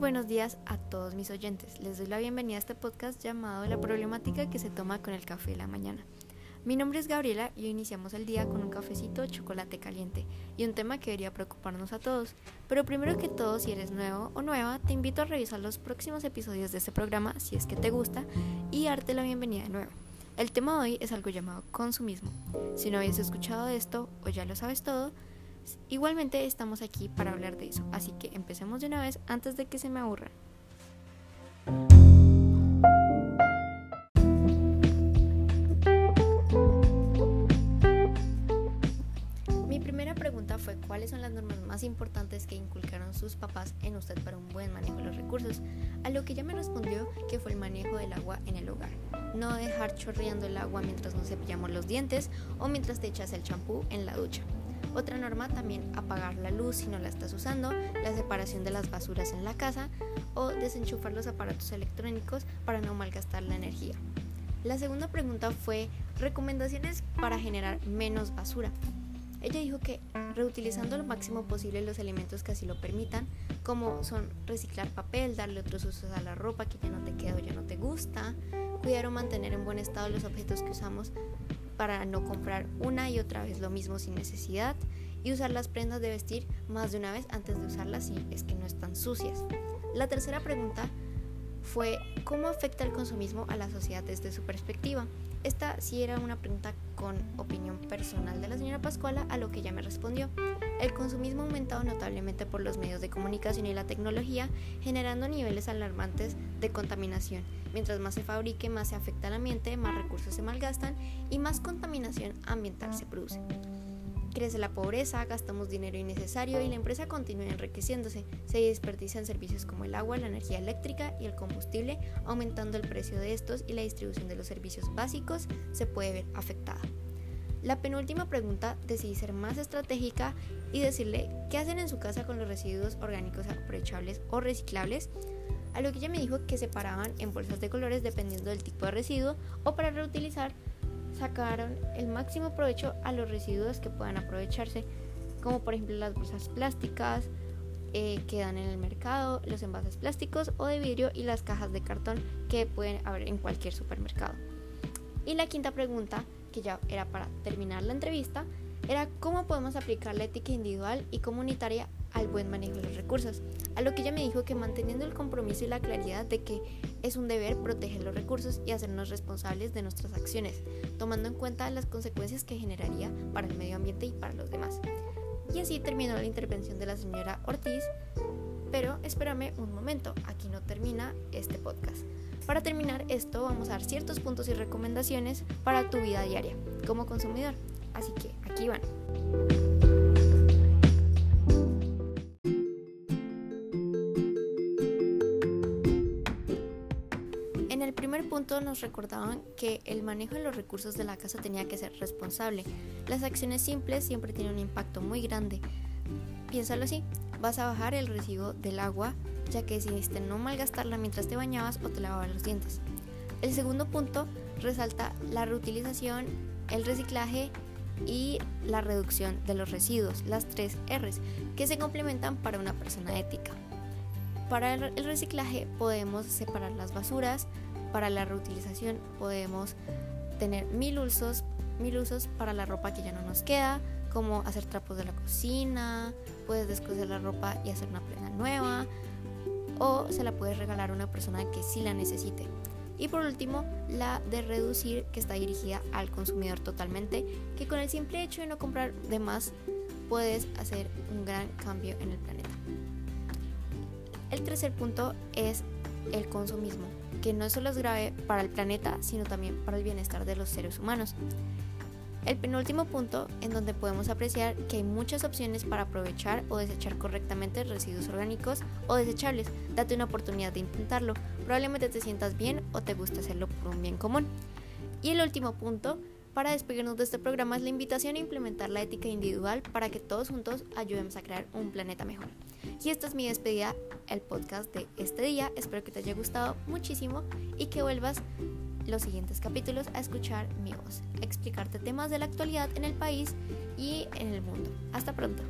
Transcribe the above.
buenos días a todos mis oyentes. Les doy la bienvenida a este podcast llamado La problemática que se toma con el café de la mañana. Mi nombre es Gabriela y iniciamos el día con un cafecito chocolate caliente y un tema que debería preocuparnos a todos. Pero primero que todo, si eres nuevo o nueva, te invito a revisar los próximos episodios de este programa si es que te gusta y darte la bienvenida de nuevo. El tema de hoy es algo llamado consumismo. Si no habías escuchado esto o ya lo sabes todo, Igualmente estamos aquí para hablar de eso, así que empecemos de una vez antes de que se me aburran. Mi primera pregunta fue cuáles son las normas más importantes que inculcaron sus papás en usted para un buen manejo de los recursos, a lo que ella me respondió que fue el manejo del agua en el hogar. No dejar chorreando el agua mientras nos cepillamos los dientes o mientras te echas el champú en la ducha. Otra norma también apagar la luz si no la estás usando, la separación de las basuras en la casa o desenchufar los aparatos electrónicos para no malgastar la energía. La segunda pregunta fue recomendaciones para generar menos basura. Ella dijo que reutilizando lo máximo posible los elementos que así lo permitan, como son reciclar papel, darle otros usos a la ropa que ya no te queda o ya no te gusta, cuidar o mantener en buen estado los objetos que usamos para no comprar una y otra vez lo mismo sin necesidad y usar las prendas de vestir más de una vez antes de usarlas si es que no están sucias. La tercera pregunta fue ¿cómo afecta el consumismo a la sociedad desde su perspectiva? Esta sí era una pregunta con opinión personal de la señora Pascuala, a lo que ella me respondió. El consumismo ha aumentado notablemente por los medios de comunicación y la tecnología, generando niveles alarmantes de contaminación. Mientras más se fabrique, más se afecta al ambiente, más recursos se malgastan y más contaminación ambiental se produce. Crece la pobreza, gastamos dinero innecesario y la empresa continúa enriqueciéndose. Se desperdician servicios como el agua, la energía eléctrica y el combustible, aumentando el precio de estos y la distribución de los servicios básicos se puede ver afectada. La penúltima pregunta decidí ser más estratégica y decirle qué hacen en su casa con los residuos orgánicos aprovechables o reciclables, a lo que ella me dijo que separaban en bolsas de colores dependiendo del tipo de residuo o para reutilizar sacaron el máximo provecho a los residuos que puedan aprovecharse, como por ejemplo las bolsas plásticas eh, que dan en el mercado, los envases plásticos o de vidrio y las cajas de cartón que pueden haber en cualquier supermercado. Y la quinta pregunta, que ya era para terminar la entrevista, era cómo podemos aplicar la ética individual y comunitaria al buen manejo de los recursos, a lo que ella me dijo que manteniendo el compromiso y la claridad de que es un deber proteger los recursos y hacernos responsables de nuestras acciones, tomando en cuenta las consecuencias que generaría para el medio ambiente y para los demás. Y así terminó la intervención de la señora Ortiz, pero espérame un momento, aquí no termina este podcast. Para terminar esto vamos a dar ciertos puntos y recomendaciones para tu vida diaria como consumidor. Así que aquí van. punto nos recordaban que el manejo de los recursos de la casa tenía que ser responsable. Las acciones simples siempre tienen un impacto muy grande. Piénsalo así, vas a bajar el recibo del agua ya que decidiste no malgastarla mientras te bañabas o te lavabas los dientes. El segundo punto resalta la reutilización, el reciclaje y la reducción de los residuos, las tres R's, que se complementan para una persona ética. Para el reciclaje podemos separar las basuras, para la reutilización podemos tener mil usos, mil usos para la ropa que ya no nos queda, como hacer trapos de la cocina, puedes descoser la ropa y hacer una prenda nueva, o se la puedes regalar a una persona que sí la necesite. Y por último, la de reducir, que está dirigida al consumidor totalmente, que con el simple hecho de no comprar de más, puedes hacer un gran cambio en el planeta. El tercer punto es el consumismo que no solo es grave para el planeta, sino también para el bienestar de los seres humanos. El penúltimo punto en donde podemos apreciar que hay muchas opciones para aprovechar o desechar correctamente residuos orgánicos o desechables. Date una oportunidad de intentarlo. Probablemente te sientas bien o te guste hacerlo por un bien común. Y el último punto para despedirnos de este programa es la invitación a implementar la ética individual para que todos juntos ayudemos a crear un planeta mejor. Y esta es mi despedida, el podcast de este día. Espero que te haya gustado muchísimo y que vuelvas los siguientes capítulos a escuchar mi voz, explicarte temas de la actualidad en el país y en el mundo. Hasta pronto.